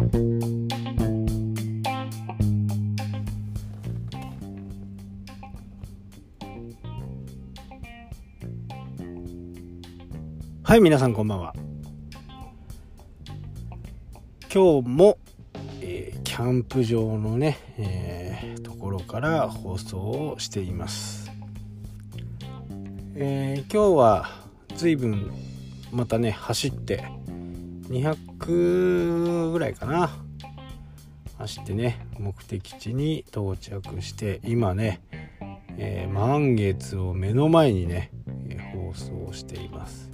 はい皆さんこんばんは。今日も、えー、キャンプ場のね、えー、ところから放送をしています、えー、今日は随分またね走って200ぐらいかな。走ってね目的地に到着して今ね、え満月を目の前にねえ放送しています。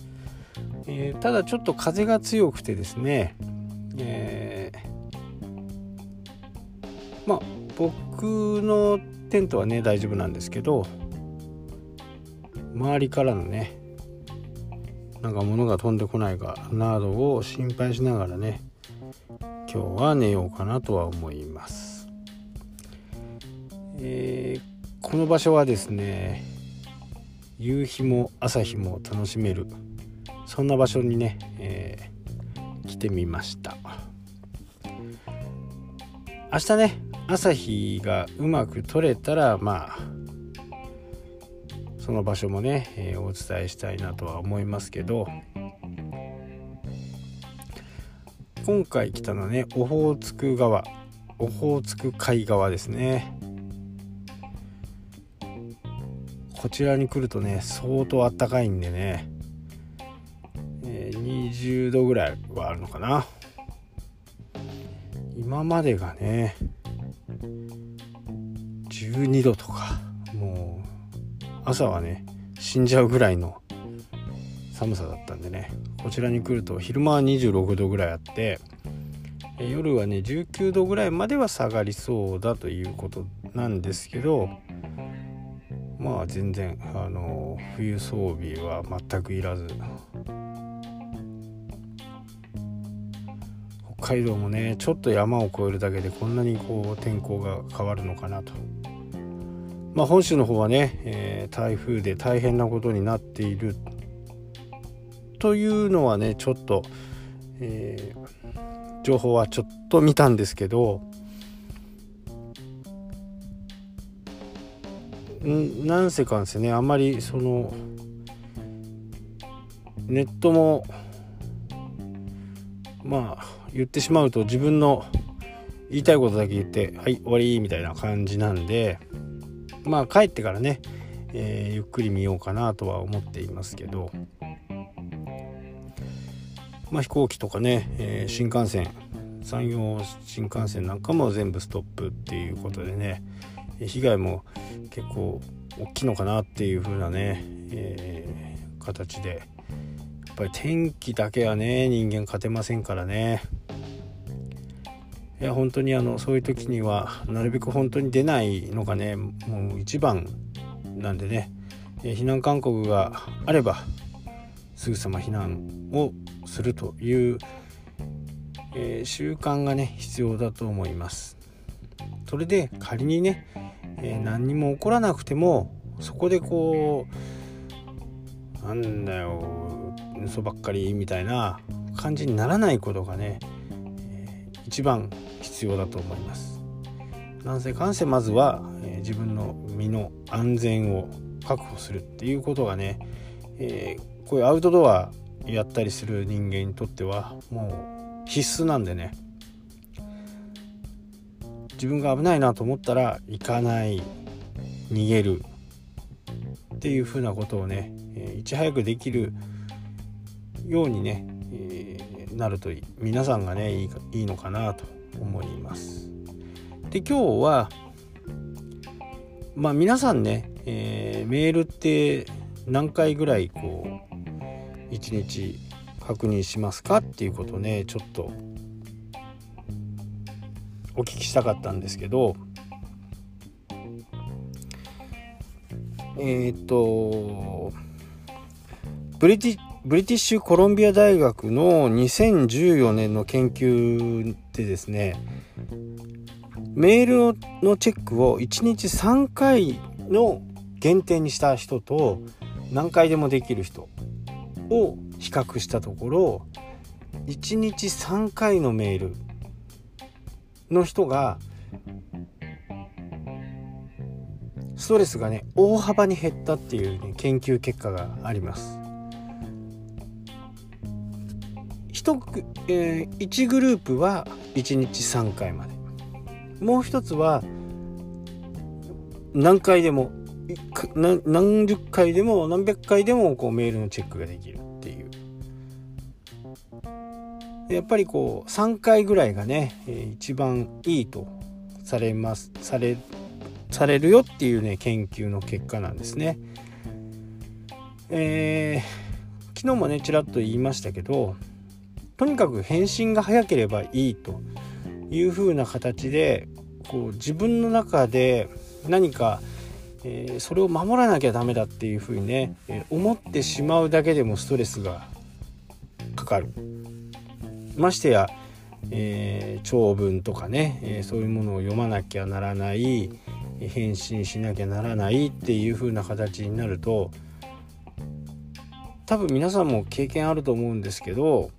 えー、ただちょっと風が強くてですね、えー、まあ僕のテントはね大丈夫なんですけど周りからのねなんか物が飛んでこないかなどを心配しながらね今日は寝ようかなとは思います、えー、この場所はですね夕日も朝日も楽しめるそんな場所にね、えー、来てみました。明日ね朝日がうまく撮れたらまあその場所もね、えー、お伝えしたいなとは思いますけど今回来たのはねオホーツク川オホーツク海側ですね。こちらに来るとね相当あったかいんでね20度ぐらいはあるのかな。今までがね12度とか。朝はね死んじゃうぐらいの寒さだったんでねこちらに来ると昼間は26度ぐらいあって夜はね19度ぐらいまでは下がりそうだということなんですけどまあ全然あの冬装備は全くいらず北海道もねちょっと山を越えるだけでこんなにこう天候が変わるのかなと。まあ、本州の方はね、えー、台風で大変なことになっている。というのはねちょっと、えー、情報はちょっと見たんですけどんなんせかんですねあんまりそのネットもまあ言ってしまうと自分の言いたいことだけ言ってはい終わりみたいな感じなんでまあ帰ってからね、えー、ゆっくり見ようかなとは思っていますけど。まあ飛行機とかね、えー、新幹線山陽新幹線なんかも全部ストップっていうことでね被害も結構大きいのかなっていう風なね、えー、形で。やっぱり天気だけはね人間勝てませんからね。いや本当にあのそういう時にはなるべく本当に出ないのがねもう一番なんでね。避難勧告があればすぐさま避難をするという、えー、習慣がね必要だと思います。それで仮にね、えー、何にも起こらなくてもそこでこうなんだよ嘘ばっかりみたいな感じにならないことがね一番必要だと思います。なんせかんせまずは、え、自分の身の安全を確保するっていうことがね、えー、こういうアウトドアやったりする人間にとってはもう必須なんでね。自分が危ないなと思ったら行かない逃げるっていうふうなことをね、え、いち早くできるようにねなると皆さんがねいいいいのかなと思います。で今日はまあ皆さんね、えー、メールって何回ぐらいこう1日確認しますかっていうことをねちょっとお聞きしたかったんですけどえっ、ー、とブリティブリティッシュコロンビア大学の2014年の研究でですねメールのチェックを1日3回の限定にした人と何回でもできる人を比較したところ1日3回のメールの人がストレスがね大幅に減ったっていう、ね、研究結果があります。1, えー、1グループは1日3回までもう一つは何回でも何十回でも何百回でもこうメールのチェックができるっていうやっぱりこう3回ぐらいがね、えー、一番いいとされますされされるよっていうね研究の結果なんですね。えー、昨日もねちらっと言いましたけどとにかく返信が早ければいいというふうな形でこう自分の中で何か、えー、それを守らなきゃダメだっていうふうにね、えー、思ってしまうだけでもストレスがかかる。ましてや、えー、長文とかね、えそういうものを読まなきゃならない返信しなきゃならないっていう風な形になると多分皆さんも経験あると思うんですけど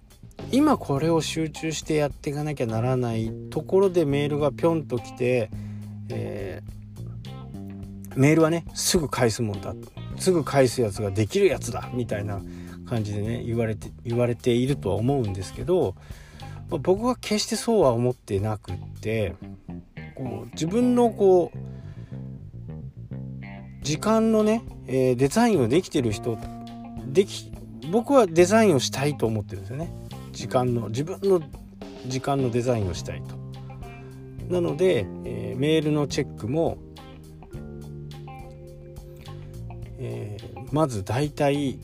今これを集中してやっていかなきゃならないところでメールがぴょんと来て、えー、メールはねすぐ返すもんだすぐ返すやつができるやつだみたいな感じでね言われて言われているとは思うんですけど、まあ、僕は決してそうは思ってなくってこう自分のこう時間のね、えー、デザインをできてる人でき僕はデザインをしたいと思ってるんですよね。時間の自分の時間のデザインをしたいと。なので、えー、メールのチェックも、えー、まず大体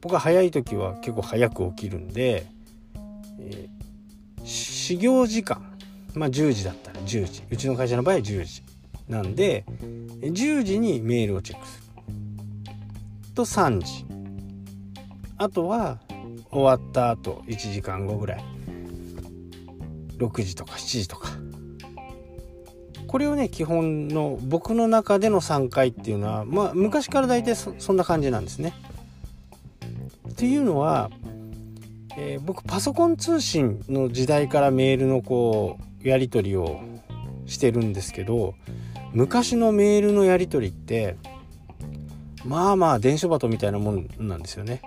僕は早い時は結構早く起きるんで、えー、始業時間まあ10時だったら10時うちの会社の場合は10時なんで10時にメールをチェックすると3時あとは終わった後1時間後ぐらい6時とか7時とかこれをね基本の僕の中での3回っていうのはまあ昔から大体そんな感じなんですね。っていうのは、えー、僕パソコン通信の時代からメールのこうやり取りをしてるんですけど昔のメールのやり取りってまあまあ電書バトみたいなもんなんですよね。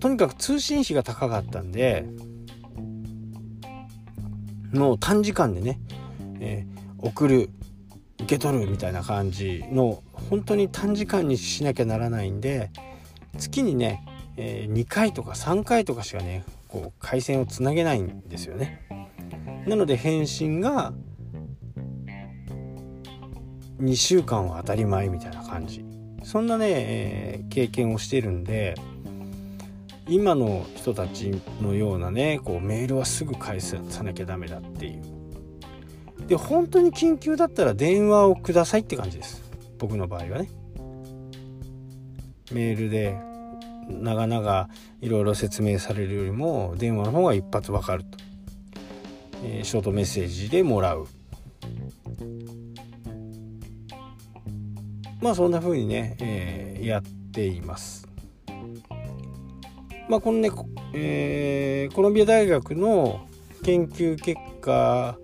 とにかく通信費が高かったんでもう短時間でね、えー、送る受け取るみたいな感じの本当に短時間にしなきゃならないんで月にね、えー、2回とか3回とかしかねこう回線をつなげないんですよね。なので返信が2週間は当たり前みたいな感じそんなね、えー、経験をしてるんで今の人たちのようなねこうメールはすぐ返さなきゃダメだっていう。で本当に緊急だったら電話をくださいって感じです。僕の場合はね。メールで長々いろいろ説明されるよりも電話の方が一発わかると、えー、ショートメッセージでもらう。まあそんな風にね、えー、やっています。まあ、このね、えー、コロンビア大学の研究結果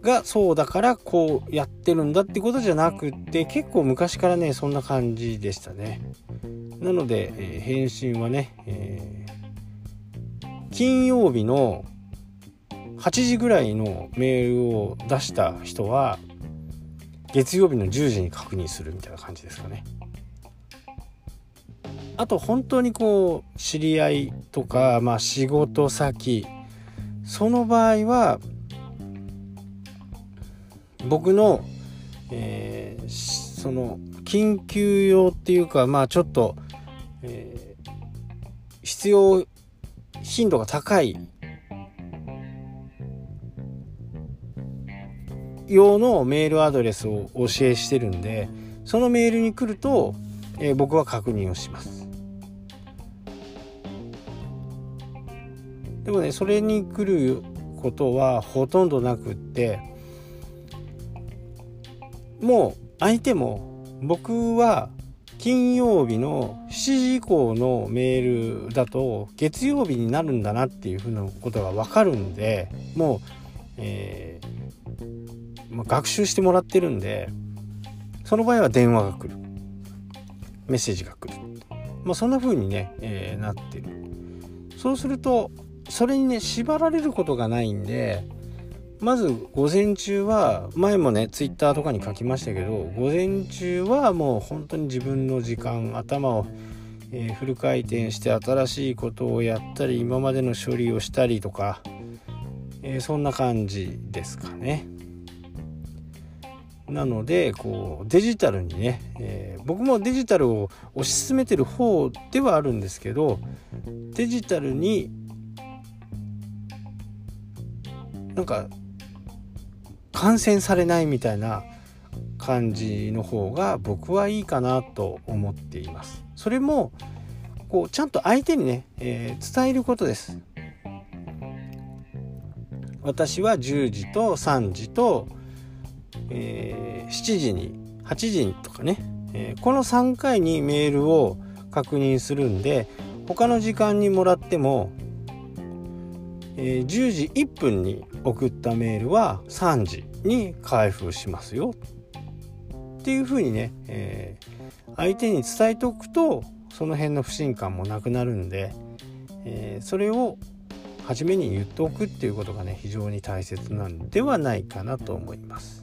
がそうだからこうやってるんだってことじゃなくて結構昔からねそんな感じでしたね。なので、えー、返信はね、えー、金曜日の8時ぐらいのメールを出した人は月曜日の10時に確認するみたいな感じですかね。あと本当にこう知り合いとか、まあ、仕事先その場合は僕の、えー、その緊急用っていうかまあちょっと、えー、必要頻度が高い用のメールアドレスを教えしてるんでそのメールに来ると、えー、僕は確認をします。もねそれに来ることはほとんどなくってもう相手も僕は金曜日の7時以降のメールだと月曜日になるんだなっていうふうなことが分かるんでもう、えー、まあ、学習してもらってるんでその場合は電話が来る。メッセージが来る、まあ、そんな風にね、えー、なってる。そうするとそれにね縛られることがないんでまず午前中は前もねツイッターとかに書きましたけど午前中はもう本当に自分の時間頭を、えー、フル回転して新しいことをやったり今までの処理をしたりとか、えー、そんな感じですかね。なのでこうデジタルにね、えー、僕もデジタルを推し進めてる方ではあるんですけどデジタルになんか感染されないみたいな感じの方が僕はいいかなと思っています。それもこうちゃんと相手にね、えー、伝えることです。私は10時と3時と、えー、7時に8時にとかね、えー、この3回にメールを確認するんで他の時間にもらってもえー、10時1分に送ったメールは3時に開封しますよっていうふうにね、えー、相手に伝えておくとその辺の不信感もなくなるんで、えー、それを初めに言っておくっていうことがね非常に大切なんではないかなと思います。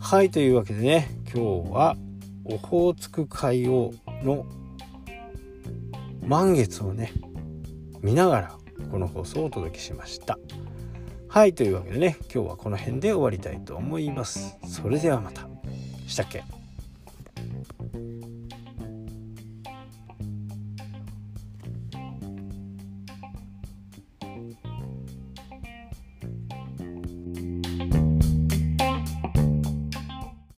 はいというわけでね今日はオホーツク海洋の満月をね見ながらこの放送をお届けしましたはいというわけでね今日はこの辺で終わりたいと思います。それではまた。したっけ？